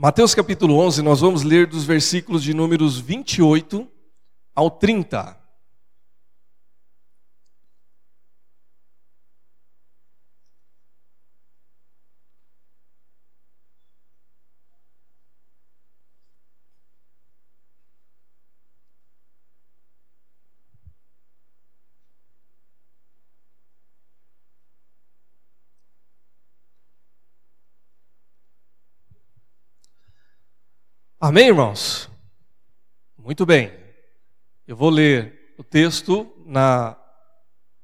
Mateus capítulo 11, nós vamos ler dos versículos de números 28 ao 30. Amém, irmãos? Muito bem. Eu vou ler o texto na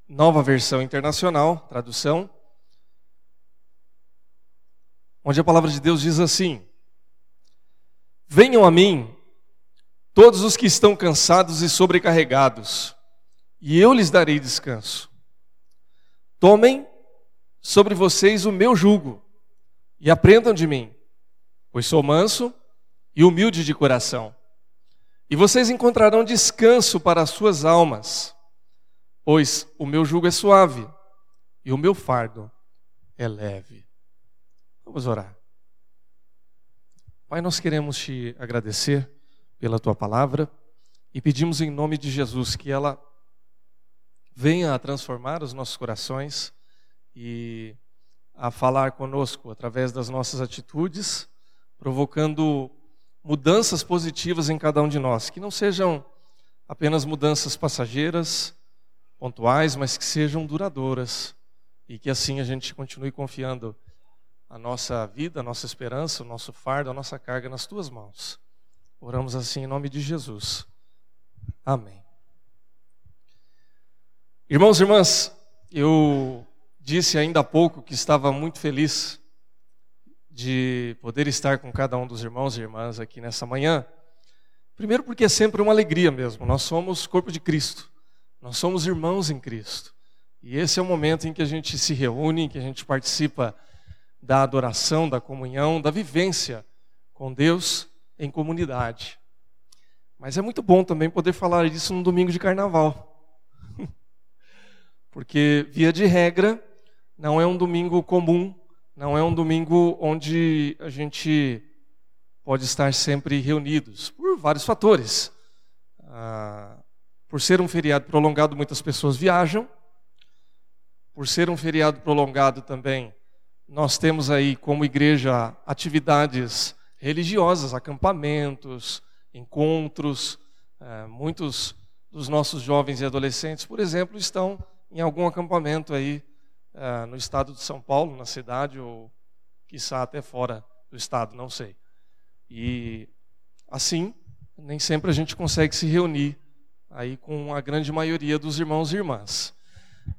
nova versão internacional, tradução, onde a palavra de Deus diz assim: Venham a mim, todos os que estão cansados e sobrecarregados, e eu lhes darei descanso. Tomem sobre vocês o meu jugo e aprendam de mim, pois sou manso e humilde de coração. E vocês encontrarão descanso para as suas almas, pois o meu jugo é suave e o meu fardo é leve. Vamos orar. Pai, nós queremos te agradecer pela tua palavra e pedimos em nome de Jesus que ela venha a transformar os nossos corações e a falar conosco através das nossas atitudes, provocando mudanças positivas em cada um de nós, que não sejam apenas mudanças passageiras, pontuais, mas que sejam duradouras e que assim a gente continue confiando a nossa vida, a nossa esperança, o nosso fardo, a nossa carga nas tuas mãos. Oramos assim em nome de Jesus. Amém. Irmãos e irmãs, eu disse ainda há pouco que estava muito feliz de poder estar com cada um dos irmãos e irmãs aqui nessa manhã. Primeiro, porque é sempre uma alegria mesmo. Nós somos corpo de Cristo, nós somos irmãos em Cristo. E esse é o momento em que a gente se reúne, em que a gente participa da adoração, da comunhão, da vivência com Deus em comunidade. Mas é muito bom também poder falar isso num domingo de carnaval. Porque, via de regra, não é um domingo comum não é um domingo onde a gente pode estar sempre reunidos, por vários fatores. Ah, por ser um feriado prolongado, muitas pessoas viajam. Por ser um feriado prolongado também, nós temos aí como igreja atividades religiosas, acampamentos, encontros. Ah, muitos dos nossos jovens e adolescentes, por exemplo, estão em algum acampamento aí uh, no estado de São Paulo, na cidade, ou quiçá até fora do estado, não sei. E assim, nem sempre a gente consegue se reunir aí com a grande maioria dos irmãos e irmãs.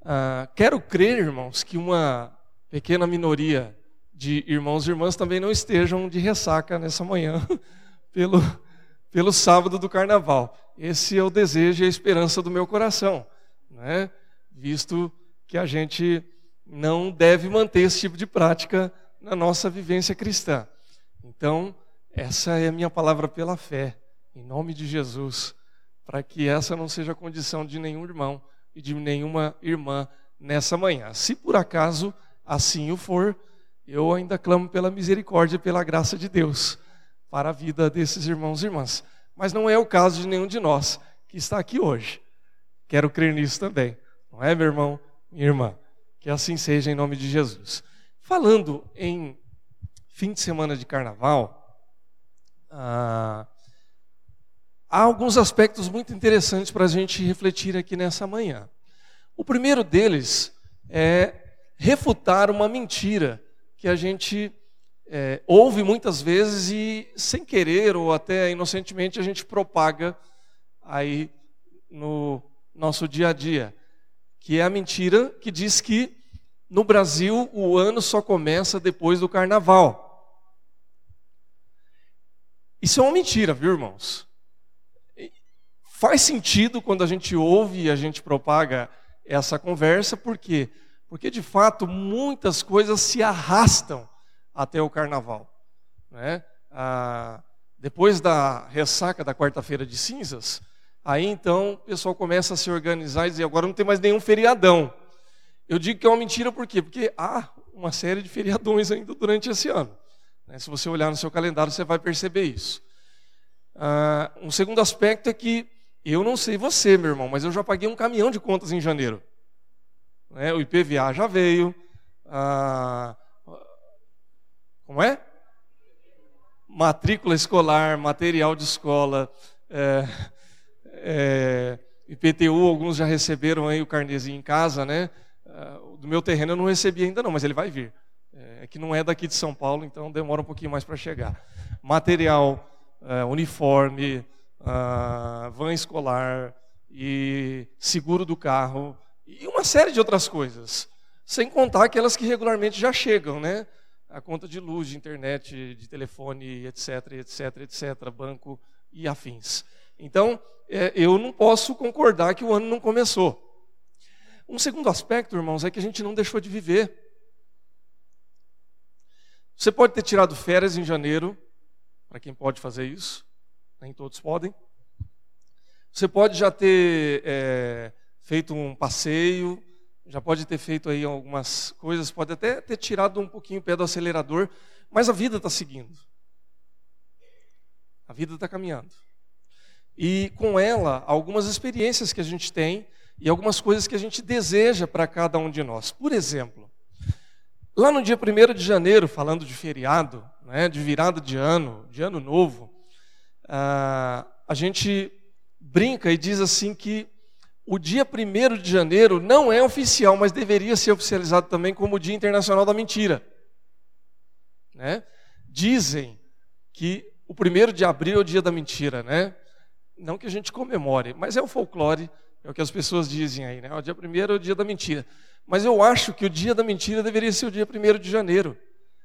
Uh, quero crer, irmãos, que uma pequena minoria de irmãos e irmãs também não estejam de ressaca nessa manhã pelo, pelo sábado do carnaval. Esse é o desejo e a esperança do meu coração, né? visto que a gente não deve manter esse tipo de prática na nossa vivência cristã. Então, essa é a minha palavra pela fé, em nome de Jesus, para que essa não seja a condição de nenhum irmão e de nenhuma irmã nessa manhã. Se por acaso assim o for, eu ainda clamo pela misericórdia e pela graça de Deus para a vida desses irmãos e irmãs. Mas não é o caso de nenhum de nós que está aqui hoje. Quero crer nisso também. Não é, meu irmão, minha irmã? Que assim seja em nome de Jesus. Falando em fim de semana de carnaval, ah, há alguns aspectos muito interessantes para a gente refletir aqui nessa manhã. O primeiro deles é refutar uma mentira que a gente é, ouve muitas vezes e, sem querer ou até inocentemente, a gente propaga aí no nosso dia a dia que é a mentira que diz que no Brasil o ano só começa depois do carnaval. Isso é uma mentira, viu, irmãos? Faz sentido quando a gente ouve e a gente propaga essa conversa, por quê? Porque de fato muitas coisas se arrastam até o carnaval. Né? Ah, depois da ressaca da quarta-feira de cinzas, Aí então o pessoal começa a se organizar e dizer: agora não tem mais nenhum feriadão. Eu digo que é uma mentira por quê? Porque há uma série de feriadões ainda durante esse ano. Né? Se você olhar no seu calendário, você vai perceber isso. Ah, um segundo aspecto é que eu não sei você, meu irmão, mas eu já paguei um caminhão de contas em janeiro. Né? O IPVA já veio. Como é? Matrícula escolar, material de escola, é, é, IPTU, alguns já receberam aí o carnezinho em casa, né? Ah, do meu terreno eu não recebi ainda não, mas ele vai vir. É, é que não é daqui de São Paulo, então demora um pouquinho mais para chegar. Material, é, uniforme, uh, van escolar e seguro do carro e uma série de outras coisas. Sem contar aquelas que regularmente já chegam, né? A conta de luz, de internet, de telefone, etc, etc, etc, banco e afins. Então, é, eu não posso concordar que o ano não começou. Um segundo aspecto, irmãos, é que a gente não deixou de viver. Você pode ter tirado férias em janeiro, para quem pode fazer isso, nem todos podem. Você pode já ter é, feito um passeio, já pode ter feito aí algumas coisas, pode até ter tirado um pouquinho o pé do acelerador, mas a vida está seguindo. A vida está caminhando. E com ela, algumas experiências que a gente tem e algumas coisas que a gente deseja para cada um de nós. Por exemplo, lá no dia 1 de janeiro, falando de feriado, né, de virada de ano, de ano novo, ah, a gente brinca e diz assim que o dia 1 de janeiro não é oficial, mas deveria ser oficializado também como o Dia Internacional da Mentira. Né? Dizem que o 1 de abril é o dia da mentira, né? Não que a gente comemore, mas é o folclore, é o que as pessoas dizem aí, né? O dia 1 é o dia da mentira. Mas eu acho que o dia da mentira deveria ser o dia 1 de janeiro.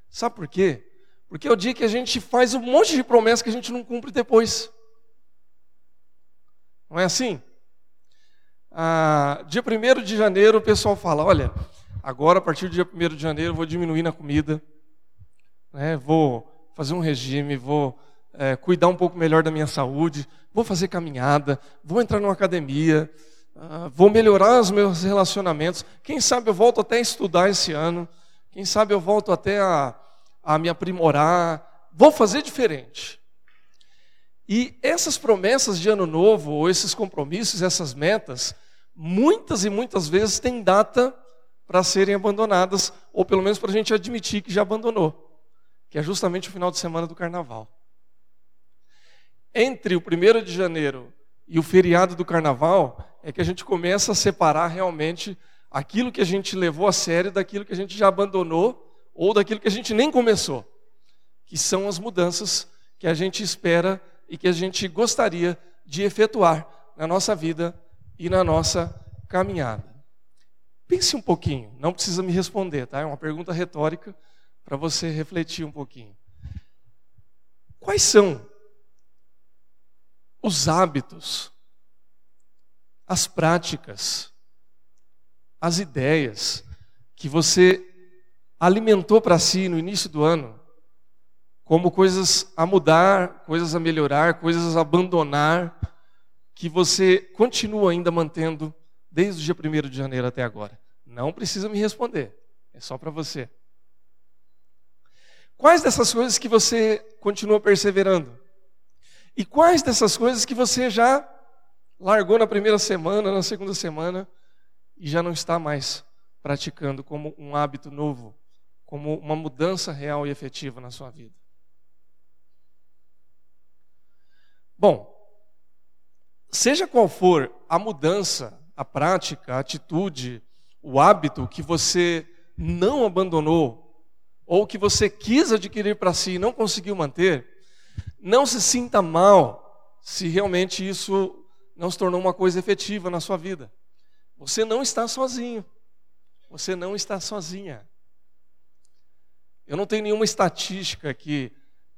Sabe por quê? Porque é o dia que a gente faz um monte de promessas que a gente não cumpre depois. Não é assim? Ah, dia 1 de janeiro o pessoal fala: olha, agora a partir do dia 1 de janeiro eu vou diminuir na comida, né, vou fazer um regime, vou é, cuidar um pouco melhor da minha saúde, vou fazer caminhada, vou entrar numa academia, ah, vou melhorar os meus relacionamentos. Quem sabe eu volto até a estudar esse ano, quem sabe eu volto até a, a me aprimorar, vou fazer diferente. E essas promessas de ano novo, ou esses compromissos, essas metas, muitas e muitas vezes têm data para serem abandonadas, ou pelo menos para a gente admitir que já abandonou, que é justamente o final de semana do carnaval. Entre o 1 de janeiro e o feriado do carnaval, é que a gente começa a separar realmente aquilo que a gente levou a sério daquilo que a gente já abandonou, ou daquilo que a gente nem começou, que são as mudanças que a gente espera e que a gente gostaria de efetuar na nossa vida e na nossa caminhada. Pense um pouquinho, não precisa me responder, tá? É uma pergunta retórica para você refletir um pouquinho. Quais são os hábitos, as práticas, as ideias que você alimentou para si no início do ano como coisas a mudar, coisas a melhorar, coisas a abandonar, que você continua ainda mantendo desde o dia 1 de janeiro até agora? Não precisa me responder, é só para você. Quais dessas coisas que você continua perseverando? E quais dessas coisas que você já largou na primeira semana, na segunda semana e já não está mais praticando como um hábito novo, como uma mudança real e efetiva na sua vida? Bom, seja qual for a mudança, a prática, a atitude, o hábito que você não abandonou, ou que você quis adquirir para si e não conseguiu manter, não se sinta mal se realmente isso não se tornou uma coisa efetiva na sua vida. Você não está sozinho. Você não está sozinha. Eu não tenho nenhuma estatística aqui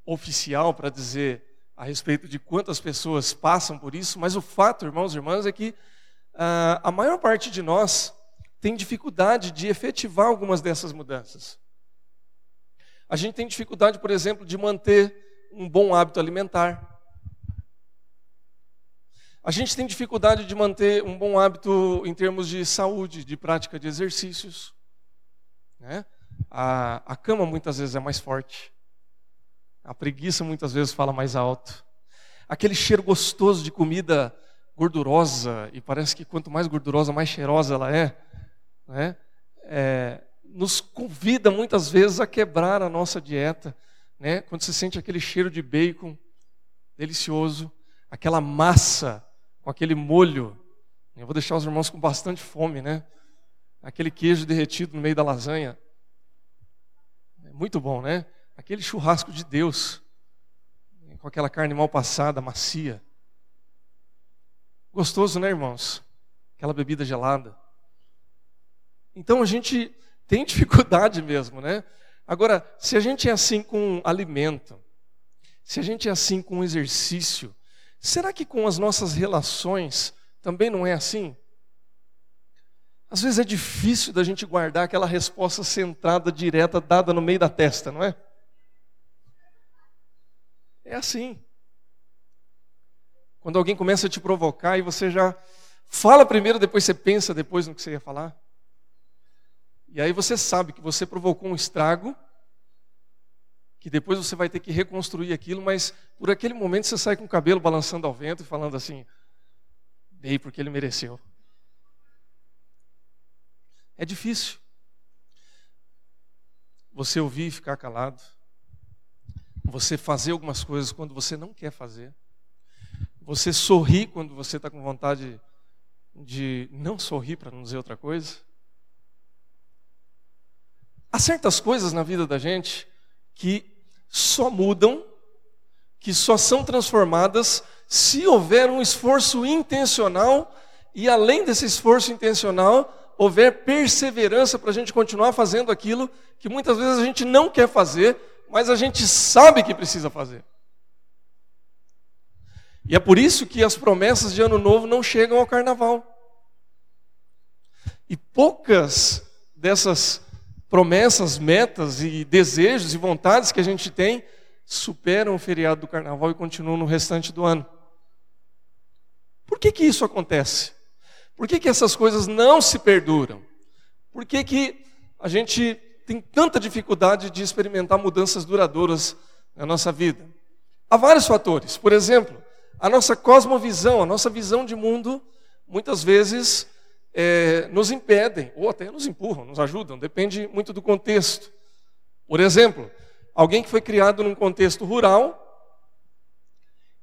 oficial para dizer a respeito de quantas pessoas passam por isso, mas o fato, irmãos e irmãs, é que ah, a maior parte de nós tem dificuldade de efetivar algumas dessas mudanças. A gente tem dificuldade, por exemplo, de manter um bom hábito alimentar. A gente tem dificuldade de manter um bom hábito em termos de saúde, de prática de exercícios. Né? A, a cama muitas vezes é mais forte. A preguiça muitas vezes fala mais alto. Aquele cheiro gostoso de comida gordurosa, e parece que quanto mais gordurosa, mais cheirosa ela é, né? é nos convida muitas vezes a quebrar a nossa dieta. Né? Quando você sente aquele cheiro de bacon delicioso, aquela massa com aquele molho. Eu vou deixar os irmãos com bastante fome, né? Aquele queijo derretido no meio da lasanha. É muito bom, né? Aquele churrasco de Deus, com aquela carne mal passada, macia. Gostoso, né, irmãos? Aquela bebida gelada. Então a gente tem dificuldade mesmo, né? Agora, se a gente é assim com alimento, se a gente é assim com exercício, será que com as nossas relações também não é assim? Às vezes é difícil da gente guardar aquela resposta centrada, direta, dada no meio da testa, não é? É assim. Quando alguém começa a te provocar e você já fala primeiro, depois você pensa depois no que você ia falar. E aí você sabe que você provocou um estrago, que depois você vai ter que reconstruir aquilo, mas por aquele momento você sai com o cabelo balançando ao vento e falando assim: dei porque ele mereceu. É difícil. Você ouvir e ficar calado. Você fazer algumas coisas quando você não quer fazer. Você sorrir quando você está com vontade de não sorrir, para não dizer outra coisa. Há certas coisas na vida da gente que só mudam, que só são transformadas se houver um esforço intencional e, além desse esforço intencional, houver perseverança para a gente continuar fazendo aquilo que muitas vezes a gente não quer fazer, mas a gente sabe que precisa fazer. E é por isso que as promessas de ano novo não chegam ao carnaval. E poucas dessas promessas, metas e desejos e vontades que a gente tem superam o feriado do carnaval e continuam no restante do ano. Por que, que isso acontece? Por que, que essas coisas não se perduram? Por que, que a gente tem tanta dificuldade de experimentar mudanças duradouras na nossa vida? Há vários fatores. Por exemplo, a nossa cosmovisão, a nossa visão de mundo, muitas vezes é, nos impedem, ou até nos empurram, nos ajudam, depende muito do contexto. Por exemplo, alguém que foi criado num contexto rural,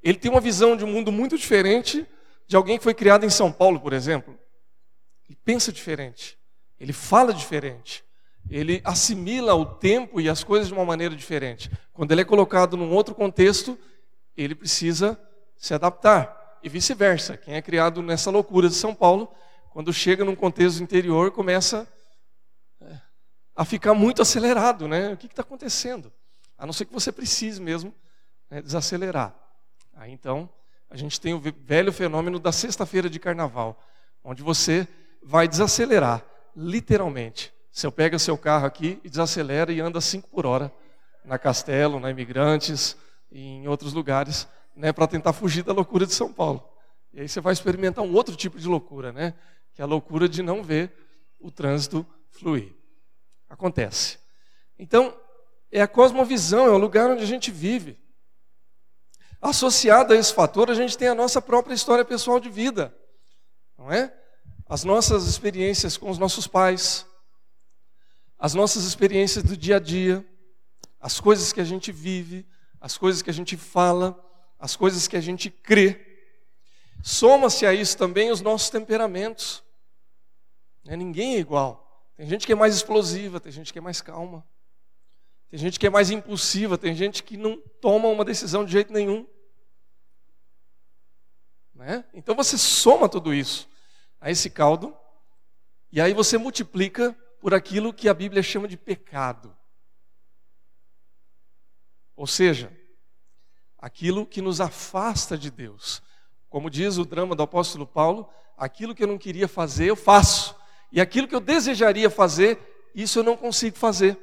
ele tem uma visão de um mundo muito diferente de alguém que foi criado em São Paulo, por exemplo. Ele pensa diferente, ele fala diferente, ele assimila o tempo e as coisas de uma maneira diferente. Quando ele é colocado num outro contexto, ele precisa se adaptar. E vice-versa. Quem é criado nessa loucura de São Paulo quando chega num contexto interior, começa é, a ficar muito acelerado, né? O que está acontecendo? A não ser que você precise mesmo né, desacelerar. Aí então, a gente tem o velho fenômeno da sexta-feira de carnaval, onde você vai desacelerar, literalmente. Você pega seu carro aqui e desacelera e anda 5 por hora na Castelo, na Imigrantes e em outros lugares, né, para tentar fugir da loucura de São Paulo. E aí você vai experimentar um outro tipo de loucura, né? Que é a loucura de não ver o trânsito fluir. Acontece. Então, é a cosmovisão, é o lugar onde a gente vive. Associado a esse fator, a gente tem a nossa própria história pessoal de vida, não é? As nossas experiências com os nossos pais, as nossas experiências do dia a dia, as coisas que a gente vive, as coisas que a gente fala, as coisas que a gente crê. Soma-se a isso também os nossos temperamentos. Né, ninguém é igual. Tem gente que é mais explosiva, tem gente que é mais calma. Tem gente que é mais impulsiva, tem gente que não toma uma decisão de jeito nenhum. Né? Então você soma tudo isso a esse caldo, e aí você multiplica por aquilo que a Bíblia chama de pecado. Ou seja, aquilo que nos afasta de Deus. Como diz o drama do apóstolo Paulo, aquilo que eu não queria fazer, eu faço. E aquilo que eu desejaria fazer, isso eu não consigo fazer,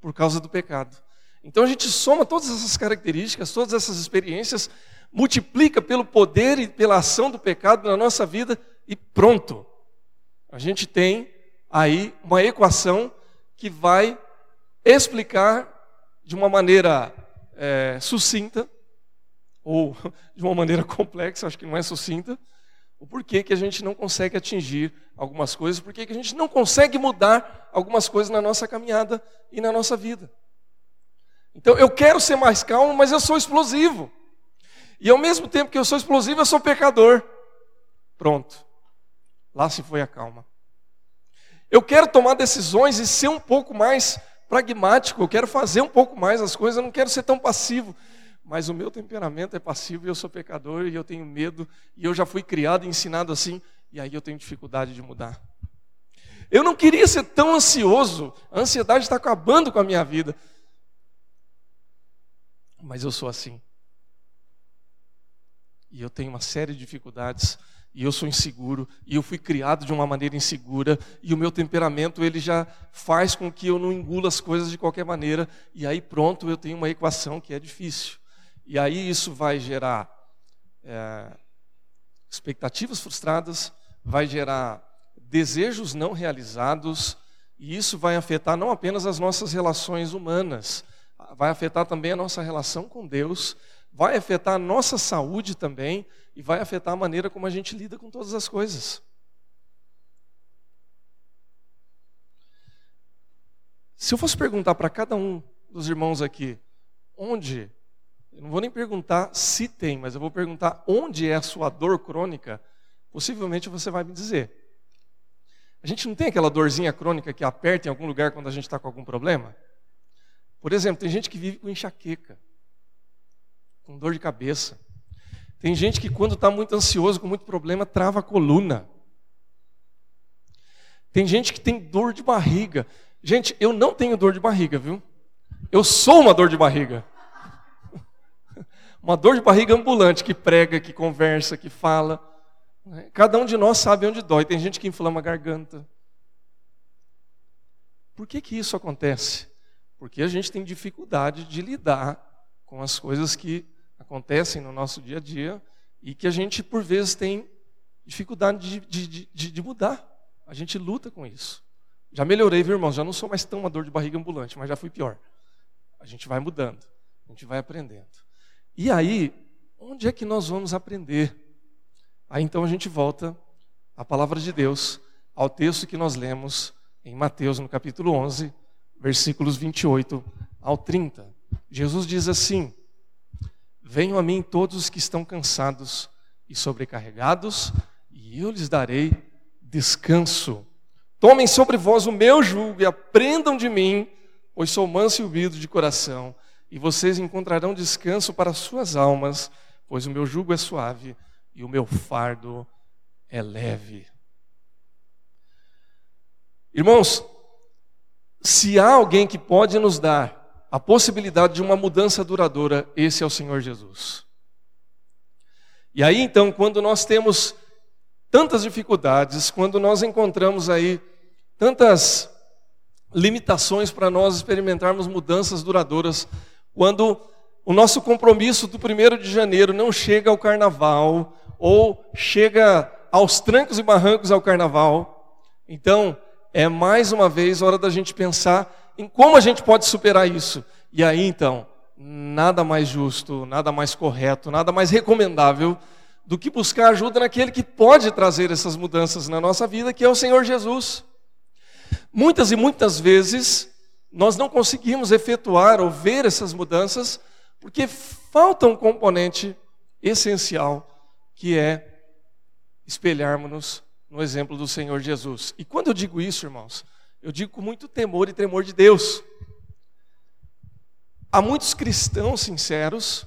por causa do pecado. Então a gente soma todas essas características, todas essas experiências, multiplica pelo poder e pela ação do pecado na nossa vida e pronto. A gente tem aí uma equação que vai explicar de uma maneira é, sucinta, ou de uma maneira complexa, acho que não é sucinta, o porquê que a gente não consegue atingir algumas coisas, porquê que a gente não consegue mudar algumas coisas na nossa caminhada e na nossa vida. Então, eu quero ser mais calmo, mas eu sou explosivo. E ao mesmo tempo que eu sou explosivo, eu sou pecador. Pronto. Lá se foi a calma. Eu quero tomar decisões e ser um pouco mais pragmático, eu quero fazer um pouco mais as coisas, eu não quero ser tão passivo. Mas o meu temperamento é passivo e eu sou pecador e eu tenho medo e eu já fui criado e ensinado assim, e aí eu tenho dificuldade de mudar. Eu não queria ser tão ansioso, a ansiedade está acabando com a minha vida. Mas eu sou assim. E eu tenho uma série de dificuldades e eu sou inseguro, e eu fui criado de uma maneira insegura, e o meu temperamento ele já faz com que eu não engula as coisas de qualquer maneira, e aí pronto, eu tenho uma equação que é difícil. E aí isso vai gerar é, expectativas frustradas, vai gerar desejos não realizados, e isso vai afetar não apenas as nossas relações humanas, vai afetar também a nossa relação com Deus, vai afetar a nossa saúde também e vai afetar a maneira como a gente lida com todas as coisas. Se eu fosse perguntar para cada um dos irmãos aqui, onde, eu não vou nem perguntar se tem, mas eu vou perguntar onde é a sua dor crônica, possivelmente você vai me dizer. A gente não tem aquela dorzinha crônica que aperta em algum lugar quando a gente está com algum problema? Por exemplo, tem gente que vive com enxaqueca com dor de cabeça. Tem gente que, quando está muito ansioso, com muito problema, trava a coluna. Tem gente que tem dor de barriga. Gente, eu não tenho dor de barriga, viu? Eu sou uma dor de barriga. Uma dor de barriga ambulante que prega, que conversa, que fala. Cada um de nós sabe onde dói. Tem gente que inflama a garganta. Por que, que isso acontece? Porque a gente tem dificuldade de lidar com as coisas que acontecem no nosso dia a dia e que a gente, por vezes, tem dificuldade de, de, de, de mudar. A gente luta com isso. Já melhorei, viu, irmãos? Já não sou mais tão uma dor de barriga ambulante, mas já fui pior. A gente vai mudando, a gente vai aprendendo. E aí, onde é que nós vamos aprender? Aí então a gente volta à palavra de Deus, ao texto que nós lemos em Mateus, no capítulo 11, versículos 28 ao 30. Jesus diz assim: Venham a mim todos os que estão cansados e sobrecarregados, e eu lhes darei descanso. Tomem sobre vós o meu jugo e aprendam de mim, pois sou manso e humilde de coração, e vocês encontrarão descanso para suas almas, pois o meu jugo é suave e o meu fardo é leve. Irmãos, se há alguém que pode nos dar a possibilidade de uma mudança duradoura, esse é o Senhor Jesus. E aí então, quando nós temos tantas dificuldades, quando nós encontramos aí tantas limitações para nós experimentarmos mudanças duradouras, quando o nosso compromisso do primeiro de janeiro não chega ao carnaval, ou chega aos trancos e barrancos ao carnaval, então é mais uma vez hora da gente pensar em como a gente pode superar isso. E aí então, nada mais justo, nada mais correto, nada mais recomendável do que buscar ajuda naquele que pode trazer essas mudanças na nossa vida, que é o Senhor Jesus. Muitas e muitas vezes nós não conseguimos efetuar ou ver essas mudanças porque falta um componente essencial que é espelharmos-nos no exemplo do Senhor Jesus. E quando eu digo isso, irmãos, eu digo com muito temor e tremor de Deus. Há muitos cristãos sinceros,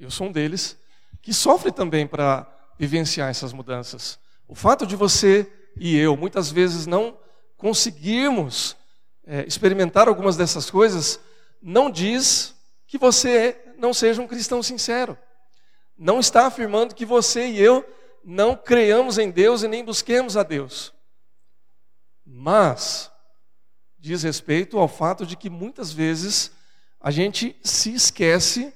eu sou um deles, que sofrem também para vivenciar essas mudanças. O fato de você e eu muitas vezes não conseguirmos é, experimentar algumas dessas coisas, não diz que você não seja um cristão sincero. Não está afirmando que você e eu não creiamos em Deus e nem busquemos a Deus. Mas diz respeito ao fato de que muitas vezes a gente se esquece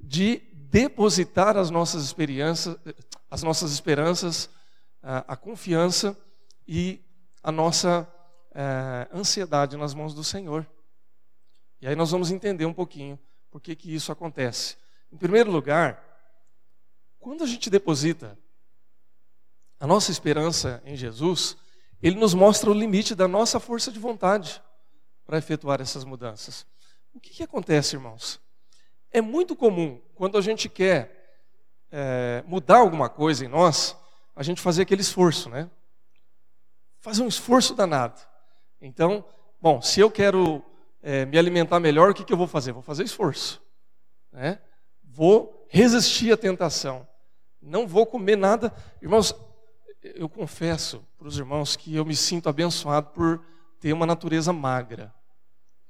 de depositar as nossas experiências, as nossas esperanças, a, a confiança e a nossa é, ansiedade nas mãos do Senhor. E aí nós vamos entender um pouquinho Por que, que isso acontece? Em primeiro lugar, quando a gente deposita a nossa esperança em Jesus, ele nos mostra o limite da nossa força de vontade para efetuar essas mudanças. O que, que acontece, irmãos? É muito comum, quando a gente quer é, mudar alguma coisa em nós, a gente fazer aquele esforço, né? Fazer um esforço danado. Então, bom, se eu quero é, me alimentar melhor, o que, que eu vou fazer? Vou fazer esforço. Né? Vou resistir à tentação. Não vou comer nada. Irmãos, eu confesso para os irmãos que eu me sinto abençoado por ter uma natureza magra.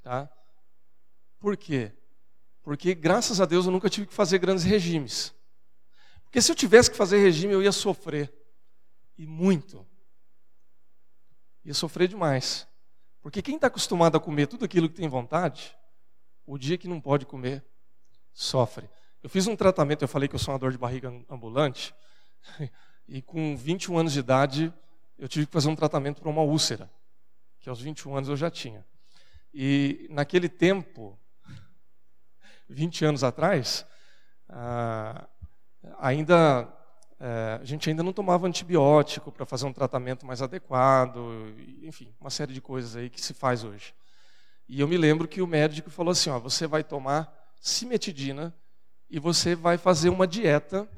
Tá? Por quê? Porque, graças a Deus, eu nunca tive que fazer grandes regimes. Porque se eu tivesse que fazer regime, eu ia sofrer. E muito. Ia sofrer demais. Porque quem está acostumado a comer tudo aquilo que tem vontade, o dia que não pode comer, sofre. Eu fiz um tratamento, eu falei que eu sou uma dor de barriga ambulante, e com 21 anos de idade, eu tive que fazer um tratamento para uma úlcera, que aos 21 anos eu já tinha. E naquele tempo, 20 anos atrás, ah, ainda é, a gente ainda não tomava antibiótico para fazer um tratamento mais adequado, enfim, uma série de coisas aí que se faz hoje. E eu me lembro que o médico falou assim: ó, você vai tomar cimetidina e você vai fazer uma dieta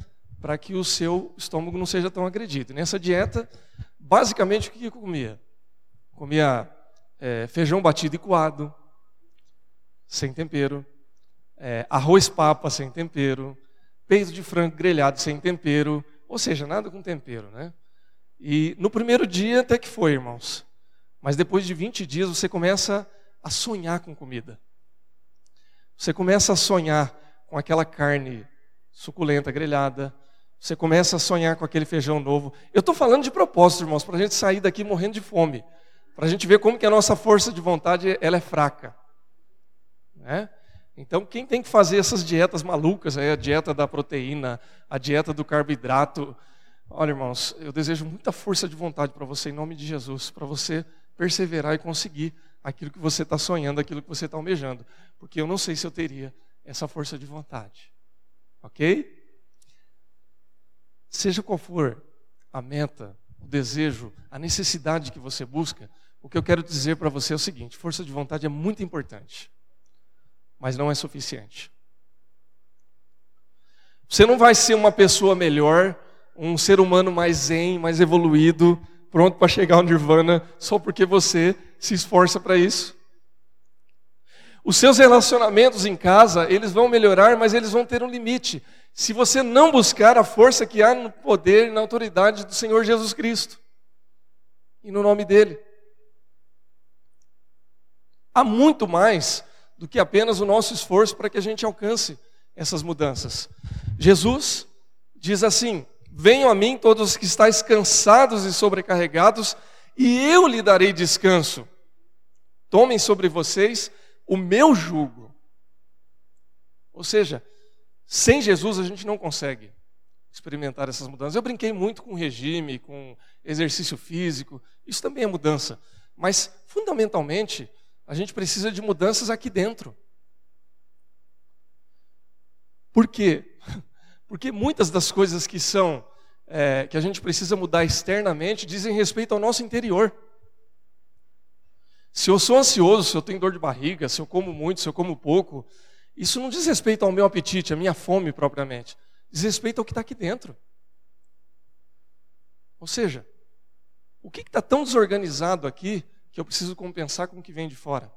para que o seu estômago não seja tão agredido. E nessa dieta, basicamente, o que eu comia? Comia é, feijão batido e coado, sem tempero, é, arroz papa sem tempero, peito de frango grelhado sem tempero, ou seja, nada com tempero, né? E no primeiro dia até que foi, irmãos. Mas depois de 20 dias você começa a sonhar com comida. Você começa a sonhar com aquela carne suculenta, grelhada. Você começa a sonhar com aquele feijão novo. Eu estou falando de propósito, irmãos, para a gente sair daqui morrendo de fome. Para a gente ver como que a nossa força de vontade ela é fraca. Né? Então, quem tem que fazer essas dietas malucas, aí, a dieta da proteína, a dieta do carboidrato, olha, irmãos, eu desejo muita força de vontade para você, em nome de Jesus, para você perseverar e conseguir aquilo que você está sonhando, aquilo que você está almejando, porque eu não sei se eu teria essa força de vontade, ok? Seja qual for a meta, o desejo, a necessidade que você busca, o que eu quero dizer para você é o seguinte: força de vontade é muito importante mas não é suficiente. Você não vai ser uma pessoa melhor, um ser humano mais zen, mais evoluído, pronto para chegar ao nirvana só porque você se esforça para isso. Os seus relacionamentos em casa, eles vão melhorar, mas eles vão ter um limite. Se você não buscar a força que há no poder e na autoridade do Senhor Jesus Cristo. E no nome dele. Há muito mais do que apenas o nosso esforço para que a gente alcance essas mudanças. Jesus diz assim: Venham a mim todos os que estáis cansados e sobrecarregados, e eu lhe darei descanso. Tomem sobre vocês o meu jugo. Ou seja, sem Jesus a gente não consegue experimentar essas mudanças. Eu brinquei muito com regime, com exercício físico, isso também é mudança. Mas, fundamentalmente, a gente precisa de mudanças aqui dentro. Por quê? Porque muitas das coisas que são é, que a gente precisa mudar externamente dizem respeito ao nosso interior. Se eu sou ansioso, se eu tenho dor de barriga, se eu como muito, se eu como pouco, isso não diz respeito ao meu apetite, à minha fome propriamente. Diz respeito ao que está aqui dentro. Ou seja, o que está tão desorganizado aqui que eu preciso compensar com o que vem de fora?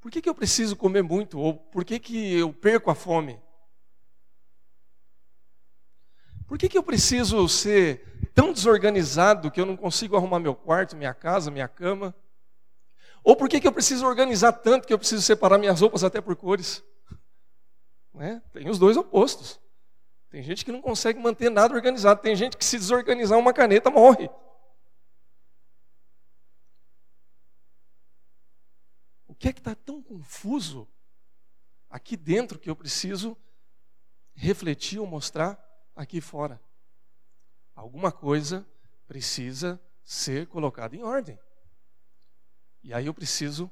Por que, que eu preciso comer muito? Ou por que, que eu perco a fome? Por que, que eu preciso ser tão desorganizado que eu não consigo arrumar meu quarto, minha casa, minha cama? Ou por que, que eu preciso organizar tanto que eu preciso separar minhas roupas até por cores? Né? Tem os dois opostos. Tem gente que não consegue manter nada organizado. Tem gente que se desorganizar uma caneta morre. O que é que está tão confuso aqui dentro que eu preciso refletir ou mostrar aqui fora? Alguma coisa precisa ser colocada em ordem. E aí eu preciso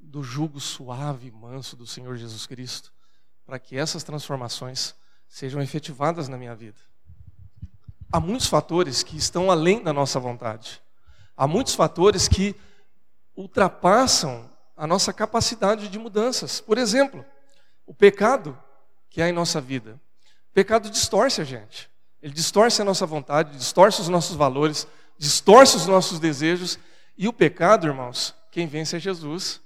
do jugo suave e manso do Senhor Jesus Cristo, para que essas transformações sejam efetivadas na minha vida. Há muitos fatores que estão além da nossa vontade. Há muitos fatores que ultrapassam a nossa capacidade de mudanças. Por exemplo, o pecado que há em nossa vida. O pecado distorce a gente. Ele distorce a nossa vontade, distorce os nossos valores, distorce os nossos desejos. E o pecado, irmãos, quem vence é Jesus.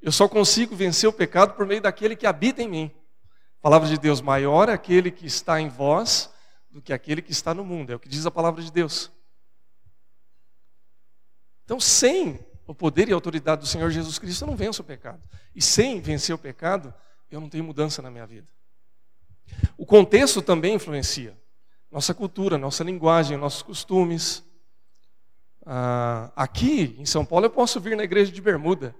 Eu só consigo vencer o pecado por meio daquele que habita em mim. A palavra de Deus, maior é aquele que está em vós do que aquele que está no mundo. É o que diz a palavra de Deus. Então, sem o poder e a autoridade do Senhor Jesus Cristo, eu não venço o pecado. E sem vencer o pecado, eu não tenho mudança na minha vida. O contexto também influencia. Nossa cultura, nossa linguagem, nossos costumes. Ah, aqui em São Paulo eu posso vir na igreja de bermuda.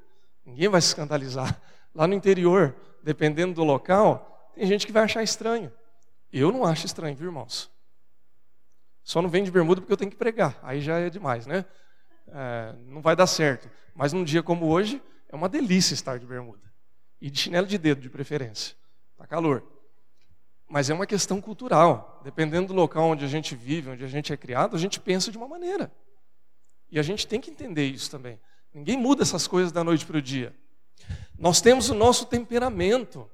Ninguém vai se escandalizar. Lá no interior, dependendo do local, tem gente que vai achar estranho. Eu não acho estranho, viu, irmãos? Só não vem de bermuda porque eu tenho que pregar. Aí já é demais, né? É, não vai dar certo. Mas num dia como hoje, é uma delícia estar de bermuda. E de chinelo de dedo, de preferência. Está calor. Mas é uma questão cultural. Dependendo do local onde a gente vive, onde a gente é criado, a gente pensa de uma maneira. E a gente tem que entender isso também. Ninguém muda essas coisas da noite para o dia. Nós temos o nosso temperamento.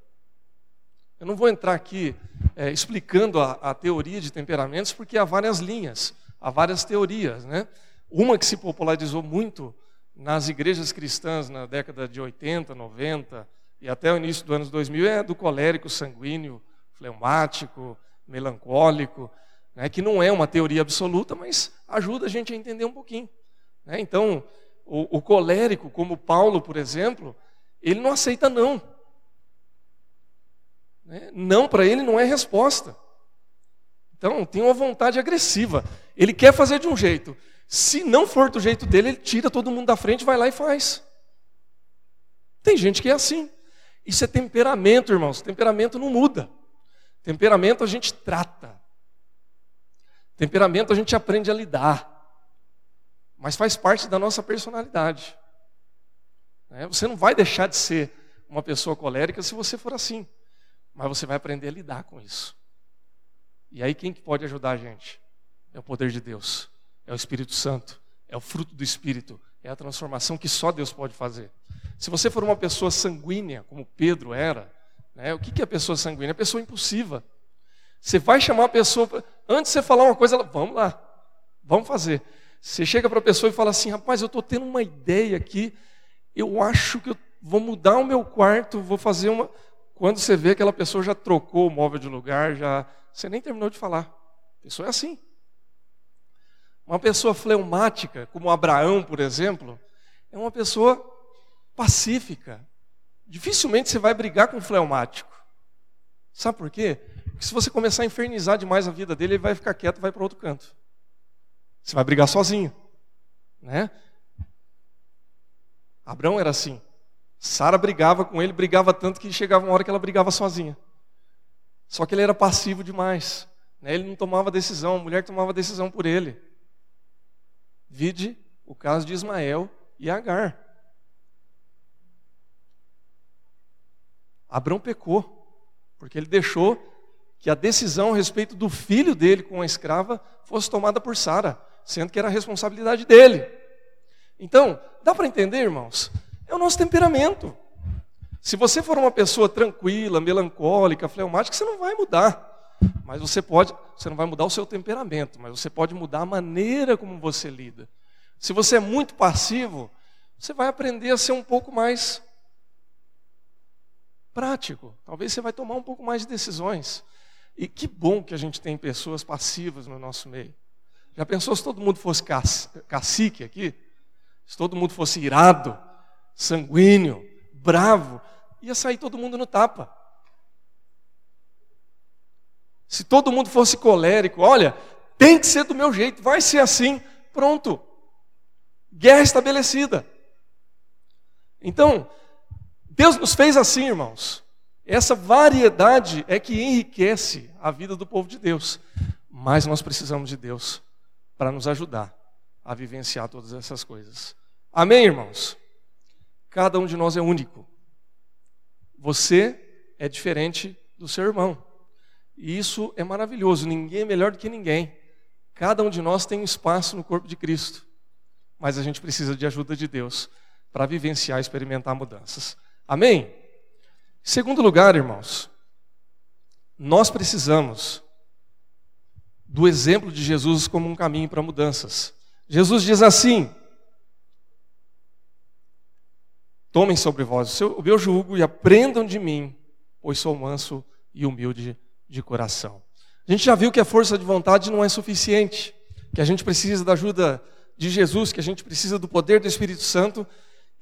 Eu não vou entrar aqui é, explicando a, a, teoria de temperamentos, porque há várias linhas, há várias teorias. Né? Uma que se popularizou muito nas igrejas cristãs na década de 80, 90 e até o início dos anos 2000 é do colérico, sanguíneo, fleumático, melancólico, né? que não é uma teoria absoluta, mas ajuda a gente a entender um pouquinho. Né? Então, o, o colérico, como Paulo, por exemplo, ele não aceita não. Né? Não para ele não é resposta. Então, tem uma vontade agressiva. Ele quer fazer de um jeito. Se não for do jeito dele, ele tira todo mundo da frente, vai lá e faz. Tem gente que é assim. Isso é temperamento, irmãos. Temperamento não muda. Temperamento a gente trata. Temperamento a gente aprende a lidar mas faz parte da nossa personalidade. É, você não vai deixar de ser uma pessoa colérica se você for assim, mas você vai aprender a lidar com isso. E aí quem que pode ajudar a gente? É o poder de Deus, é o Espírito Santo, é o fruto do Espírito, é a transformação que só Deus pode fazer. Se você for uma pessoa sanguínea, como Pedro era, né, o que é a pessoa sanguínea? A pessoa impulsiva. Você vai chamar a pessoa, antes de você falar uma coisa, ela, vamos lá, vamos fazer. Você chega para a pessoa e fala assim: rapaz, eu estou tendo uma ideia aqui, eu acho que eu vou mudar o meu quarto, vou fazer uma. Quando você vê que aquela pessoa já trocou o móvel de lugar, já. Você nem terminou de falar. A pessoa é assim. Uma pessoa fleumática, como Abraão, por exemplo, é uma pessoa pacífica. Dificilmente você vai brigar com um fleumático. Sabe por quê? Porque se você começar a infernizar demais a vida dele, ele vai ficar quieto e vai para outro canto. Você vai brigar sozinho, né? Abraão era assim. Sara brigava com ele, brigava tanto que chegava uma hora que ela brigava sozinha. Só que ele era passivo demais. Né? Ele não tomava decisão, a mulher tomava decisão por ele. Vide o caso de Ismael e Agar. Abraão pecou, porque ele deixou que a decisão a respeito do filho dele com a escrava fosse tomada por Sara sendo que era a responsabilidade dele. Então, dá para entender, irmãos? É o nosso temperamento. Se você for uma pessoa tranquila, melancólica, fleumática, você não vai mudar. Mas você pode, você não vai mudar o seu temperamento, mas você pode mudar a maneira como você lida. Se você é muito passivo, você vai aprender a ser um pouco mais prático. Talvez você vai tomar um pouco mais de decisões. E que bom que a gente tem pessoas passivas no nosso meio. Já pensou se todo mundo fosse cacique aqui? Se todo mundo fosse irado, sanguíneo, bravo, ia sair todo mundo no tapa. Se todo mundo fosse colérico, olha, tem que ser do meu jeito, vai ser assim, pronto. Guerra estabelecida. Então, Deus nos fez assim, irmãos. Essa variedade é que enriquece a vida do povo de Deus. Mas nós precisamos de Deus para nos ajudar a vivenciar todas essas coisas. Amém, irmãos? Cada um de nós é único. Você é diferente do seu irmão. E isso é maravilhoso. Ninguém é melhor do que ninguém. Cada um de nós tem um espaço no corpo de Cristo. Mas a gente precisa de ajuda de Deus para vivenciar e experimentar mudanças. Amém? Segundo lugar, irmãos, nós precisamos do exemplo de Jesus como um caminho para mudanças. Jesus diz assim: Tomem sobre vós o, seu, o meu jugo e aprendam de mim, pois sou manso e humilde de coração. A gente já viu que a força de vontade não é suficiente, que a gente precisa da ajuda de Jesus, que a gente precisa do poder do Espírito Santo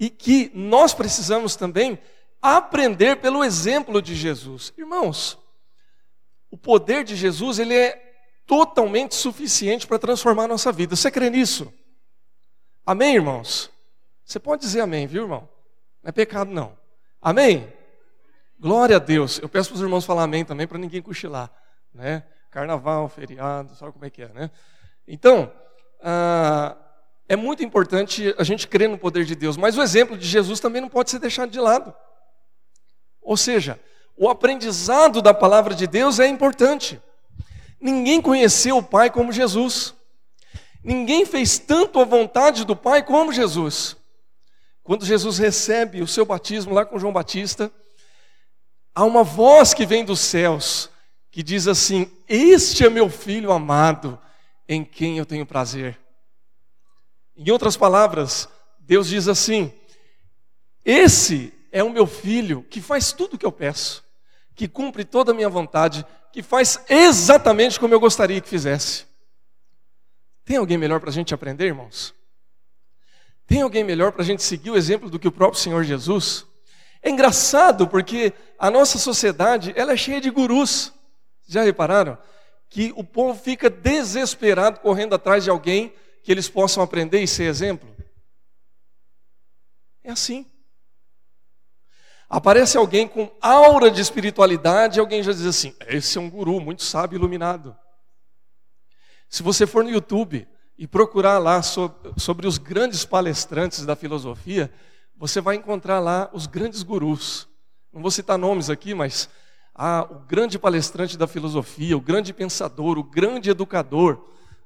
e que nós precisamos também aprender pelo exemplo de Jesus. Irmãos, o poder de Jesus, ele é totalmente suficiente para transformar a nossa vida. Você crê nisso? Amém, irmãos? Você pode dizer amém, viu, irmão? Não é pecado, não. Amém? Glória a Deus. Eu peço para os irmãos falar amém também, para ninguém cochilar. Né? Carnaval, feriado, sabe como é que é, né? Então, ah, é muito importante a gente crer no poder de Deus, mas o exemplo de Jesus também não pode ser deixado de lado. Ou seja, o aprendizado da palavra de Deus é importante. Ninguém conheceu o Pai como Jesus. Ninguém fez tanto a vontade do Pai como Jesus. Quando Jesus recebe o seu batismo lá com João Batista, há uma voz que vem dos céus que diz assim: Este é meu filho amado, em quem eu tenho prazer. Em outras palavras, Deus diz assim: Esse é o meu filho que faz tudo o que eu peço, que cumpre toda a minha vontade, que faz exatamente como eu gostaria que fizesse. Tem alguém melhor para a gente aprender, irmãos? Tem alguém melhor para a gente seguir o exemplo do que o próprio Senhor Jesus? É engraçado porque a nossa sociedade ela é cheia de gurus. Já repararam? Que o povo fica desesperado correndo atrás de alguém que eles possam aprender e ser exemplo. É assim. Aparece alguém com aura de espiritualidade e alguém já diz assim: esse é um guru muito sábio, iluminado. Se você for no YouTube e procurar lá sobre os grandes palestrantes da filosofia, você vai encontrar lá os grandes gurus. Não vou citar nomes aqui, mas ah, o grande palestrante da filosofia, o grande pensador, o grande educador.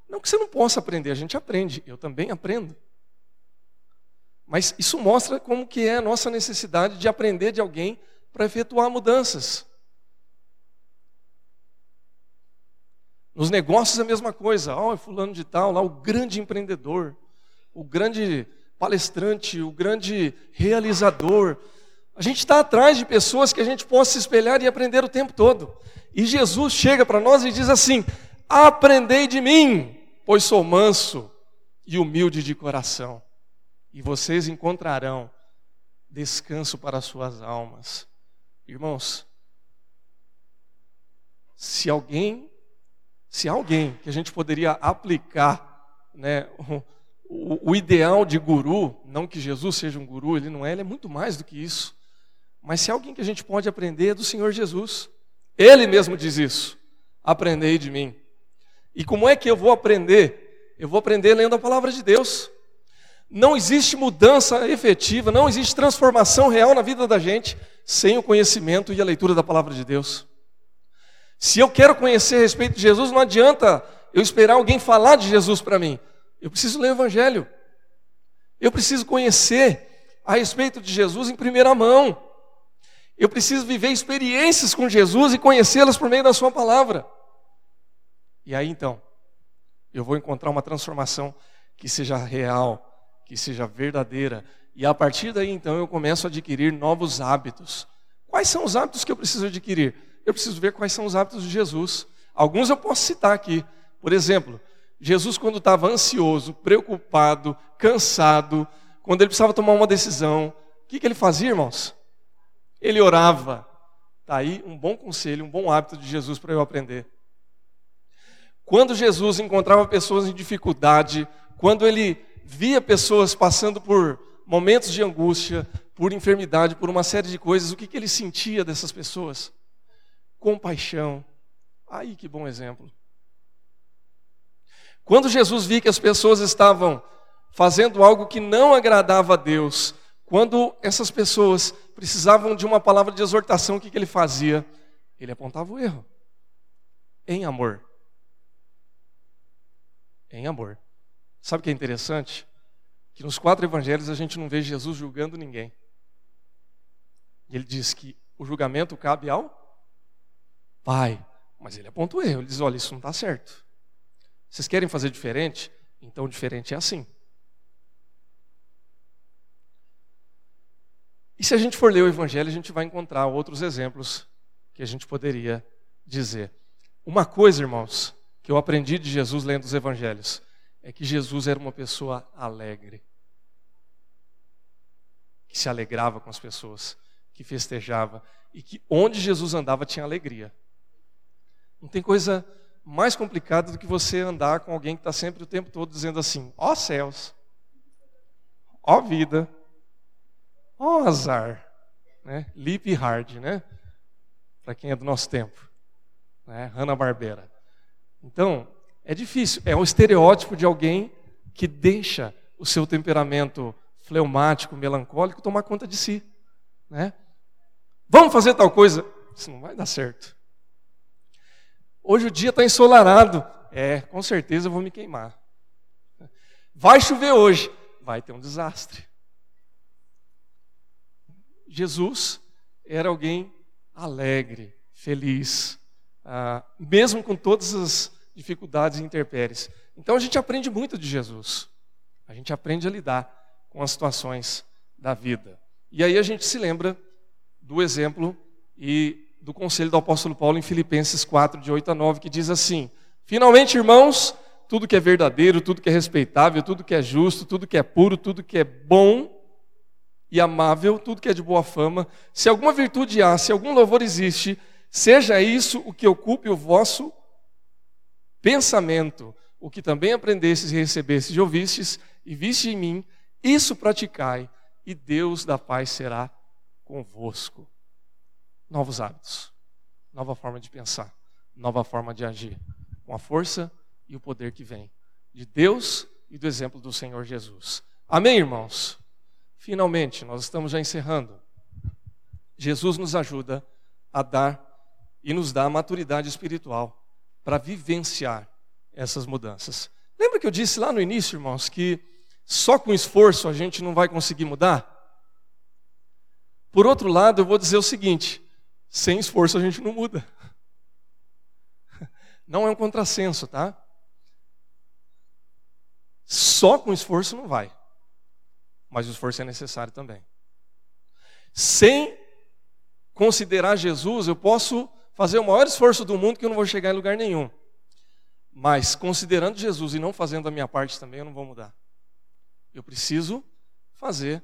Não que você não possa aprender, a gente aprende, eu também aprendo. Mas isso mostra como que é a nossa necessidade de aprender de alguém para efetuar mudanças. Nos negócios é a mesma coisa. Ó, oh, fulano de tal, lá o grande empreendedor, o grande palestrante, o grande realizador. A gente está atrás de pessoas que a gente possa se espelhar e aprender o tempo todo. E Jesus chega para nós e diz assim: Aprendei de mim, pois sou manso e humilde de coração e vocês encontrarão descanso para suas almas. Irmãos, se alguém, se alguém que a gente poderia aplicar, né, o, o, ideal de guru, não que Jesus seja um guru, ele não é, ele é muito mais do que isso. Mas se alguém que a gente pode aprender é do Senhor Jesus. Ele mesmo diz isso. Aprendei de mim. E como é que eu vou aprender? Eu vou aprender lendo a palavra de Deus. Não existe mudança efetiva, não existe transformação real na vida da gente sem o conhecimento e a leitura da palavra de Deus. Se eu quero conhecer a respeito de Jesus, não adianta eu esperar alguém falar de Jesus para mim. Eu preciso ler o Evangelho. Eu preciso conhecer a respeito de Jesus em primeira mão. Eu preciso viver experiências com Jesus e conhecê-las por meio da Sua palavra. E aí então, eu vou encontrar uma transformação que seja real, que seja verdadeira. E a partir daí, então, eu começo a adquirir novos hábitos. Quais são os hábitos que eu preciso adquirir? Eu preciso ver quais são os hábitos de Jesus. Alguns eu posso citar aqui. Por exemplo, Jesus, quando estava ansioso, preocupado, cansado, quando ele precisava tomar uma decisão, o que, que ele fazia, irmãos? Ele orava. Está aí um bom conselho, um bom hábito de Jesus para eu aprender. Quando Jesus encontrava pessoas em dificuldade, quando ele via pessoas passando por momentos de angústia, por enfermidade, por uma série de coisas, o que, que ele sentia dessas pessoas? Compaixão. Aí que bom exemplo. Quando Jesus via que as pessoas estavam fazendo algo que não agradava a Deus, Quando essas pessoas precisavam de uma palavra de exortação, o que, que ele fazia? Ele apontava o erro. Em amor. Em amor. Sabe o que é interessante? Que nos quatro evangelhos a gente não vê Jesus julgando ninguém. E ele diz que o julgamento cabe ao Pai. Mas ele aponta o erro. Ele diz: olha, isso não está certo. Vocês querem fazer diferente? Então diferente é assim. E se a gente for ler o Evangelho, a gente vai encontrar outros exemplos que a gente poderia dizer. Uma coisa, irmãos, que eu aprendi de Jesus lendo os Evangelhos, é que Jesus era uma pessoa alegre, que se alegrava com as pessoas, que festejava, e que onde Jesus andava tinha alegria. Não tem coisa mais complicada do que você andar com alguém que está sempre o tempo todo dizendo assim: ó oh, céus, ó oh, vida, ó oh, azar, né? Lip hard, né? Para quem é do nosso tempo, né? Hanna Barbera. Então é difícil. É um estereótipo de alguém que deixa o seu temperamento fleumático, melancólico tomar conta de si, né? Vamos fazer tal coisa? Isso não vai dar certo. Hoje o dia está ensolarado. É, com certeza eu vou me queimar. Vai chover hoje. Vai ter um desastre. Jesus era alguém alegre, feliz, ah, mesmo com todas as dificuldades e intempéries. Então a gente aprende muito de Jesus. A gente aprende a lidar com as situações da vida. E aí a gente se lembra do exemplo e do conselho do apóstolo Paulo em Filipenses 4, de 8 a 9, que diz assim: Finalmente, irmãos, tudo que é verdadeiro, tudo que é respeitável, tudo que é justo, tudo que é puro, tudo que é bom e amável, tudo que é de boa fama, se alguma virtude há, se algum louvor existe, seja isso o que ocupe o vosso pensamento, o que também aprendestes e recebestes e ouvistes e viste em mim, isso praticai, e Deus da paz será convosco novos hábitos, nova forma de pensar, nova forma de agir, com a força e o poder que vem de Deus e do exemplo do Senhor Jesus. Amém, irmãos? Finalmente, nós estamos já encerrando. Jesus nos ajuda a dar e nos dá a maturidade espiritual para vivenciar essas mudanças. Lembra que eu disse lá no início, irmãos, que só com esforço a gente não vai conseguir mudar? Por outro lado, eu vou dizer o seguinte: sem esforço a gente não muda. Não é um contrassenso, tá? Só com esforço não vai. Mas o esforço é necessário também. Sem considerar Jesus, eu posso fazer o maior esforço do mundo que eu não vou chegar em lugar nenhum. Mas considerando Jesus e não fazendo a minha parte também, eu não vou mudar. Eu preciso fazer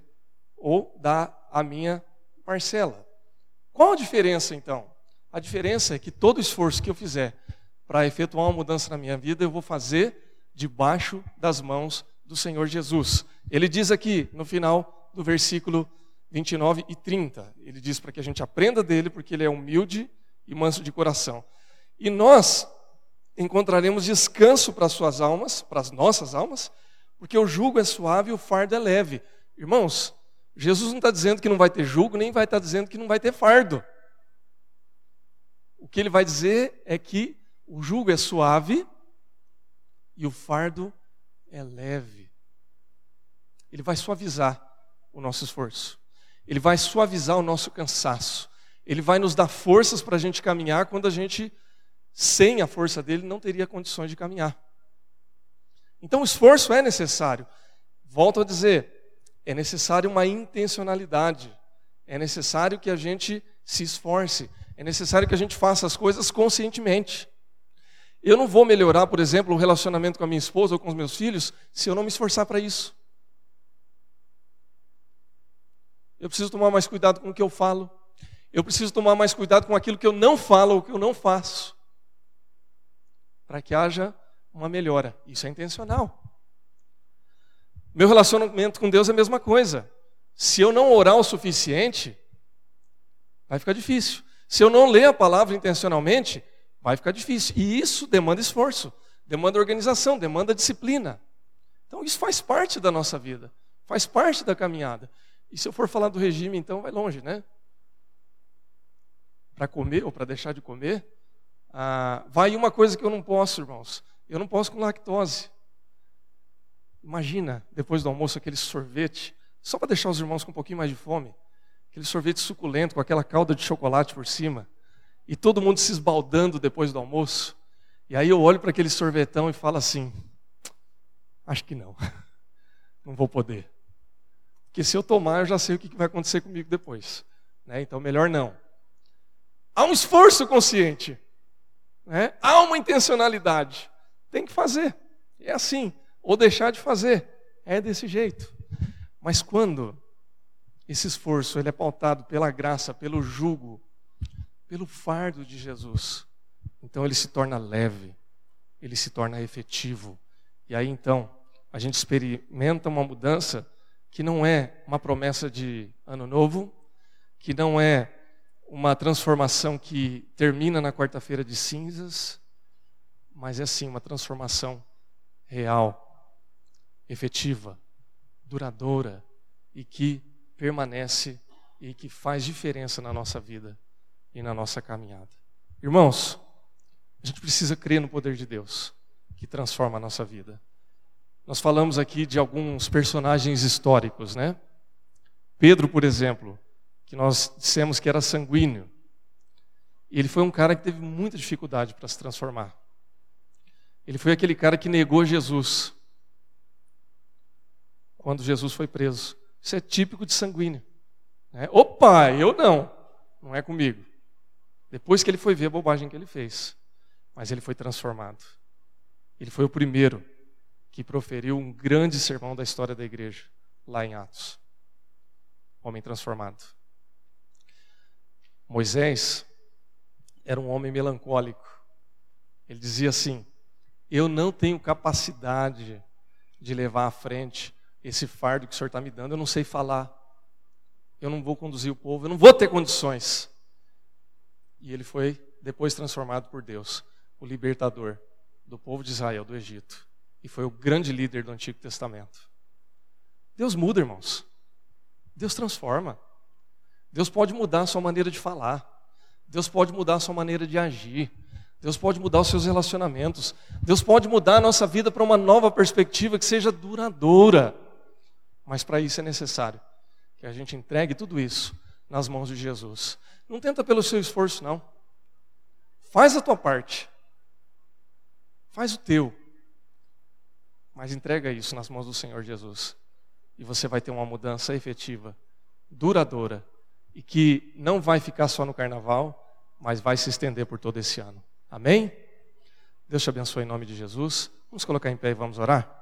ou dar a minha parcela. Qual a diferença então? A diferença é que todo esforço que eu fizer para efetuar uma mudança na minha vida, eu vou fazer debaixo das mãos do Senhor Jesus. Ele diz aqui no final do versículo 29 e 30. Ele diz para que a gente aprenda dele, porque ele é humilde e manso de coração. E nós encontraremos descanso para as suas almas, para as nossas almas, porque o jugo é suave e o fardo é leve. Irmãos, Jesus não está dizendo que não vai ter julgo, nem vai estar tá dizendo que não vai ter fardo. O que ele vai dizer é que o jugo é suave e o fardo é leve. Ele vai suavizar o nosso esforço. Ele vai suavizar o nosso cansaço. Ele vai nos dar forças para a gente caminhar quando a gente, sem a força dele, não teria condições de caminhar. Então o esforço é necessário. Volto a dizer, é necessário uma intencionalidade. É necessário que a gente se esforce. É necessário que a gente faça as coisas conscientemente. Eu não vou melhorar, por exemplo, o relacionamento com a minha esposa ou com os meus filhos se eu não me esforçar para isso. Eu preciso tomar mais cuidado com o que eu falo. Eu preciso tomar mais cuidado com aquilo que eu não falo ou que eu não faço. Para que haja uma melhora. Isso é intencional. Meu relacionamento com Deus é a mesma coisa. Se eu não orar o suficiente, vai ficar difícil. Se eu não ler a palavra intencionalmente, vai ficar difícil. E isso demanda esforço, demanda organização, demanda disciplina. Então isso faz parte da nossa vida, faz parte da caminhada. E se eu for falar do regime, então vai longe, né? Para comer ou para deixar de comer, ah, vai uma coisa que eu não posso, irmãos. Eu não posso com lactose. Imagina, depois do almoço, aquele sorvete, só para deixar os irmãos com um pouquinho mais de fome. Aquele sorvete suculento com aquela calda de chocolate por cima. E todo mundo se esbaldando depois do almoço. E aí eu olho para aquele sorvetão e falo assim: acho que não, não vou poder. Porque se eu tomar, eu já sei o que vai acontecer comigo depois. Né? Então, melhor não. Há um esforço consciente, né? há uma intencionalidade. Tem que fazer. É assim. Ou deixar de fazer. É desse jeito. Mas quando esse esforço ele é pautado pela graça, pelo jugo, pelo fardo de Jesus, então ele se torna leve, ele se torna efetivo. E aí então a gente experimenta uma mudança que não é uma promessa de ano novo, que não é uma transformação que termina na quarta-feira de cinzas, mas é sim uma transformação real, efetiva, duradoura e que permanece e que faz diferença na nossa vida e na nossa caminhada. Irmãos, a gente precisa crer no poder de Deus que transforma a nossa vida. Nós falamos aqui de alguns personagens históricos, né? Pedro, por exemplo, que nós dissemos que era sanguíneo. Ele foi um cara que teve muita dificuldade para se transformar. Ele foi aquele cara que negou Jesus quando Jesus foi preso. Isso é típico de sanguíneo. Né? Opa, eu não, não é comigo. Depois que ele foi ver a bobagem que ele fez, mas ele foi transformado. Ele foi o primeiro que proferiu um grande sermão da história da igreja, lá em Atos. Homem transformado. Moisés era um homem melancólico. Ele dizia assim: Eu não tenho capacidade de levar à frente esse fardo que o Senhor está me dando, eu não sei falar, eu não vou conduzir o povo, eu não vou ter condições. E ele foi depois transformado por Deus, o libertador do povo de Israel, do Egito e foi o grande líder do Antigo Testamento. Deus muda, irmãos. Deus transforma. Deus pode mudar a sua maneira de falar. Deus pode mudar a sua maneira de agir. Deus pode mudar os seus relacionamentos. Deus pode mudar a nossa vida para uma nova perspectiva que seja duradoura. Mas para isso é necessário que a gente entregue tudo isso nas mãos de Jesus. Não tenta pelo seu esforço, não. Faz a tua parte. Faz o teu. Mas entrega isso nas mãos do Senhor Jesus. E você vai ter uma mudança efetiva, duradoura, e que não vai ficar só no carnaval, mas vai se estender por todo esse ano. Amém? Deus te abençoe em nome de Jesus. Vamos colocar em pé e vamos orar?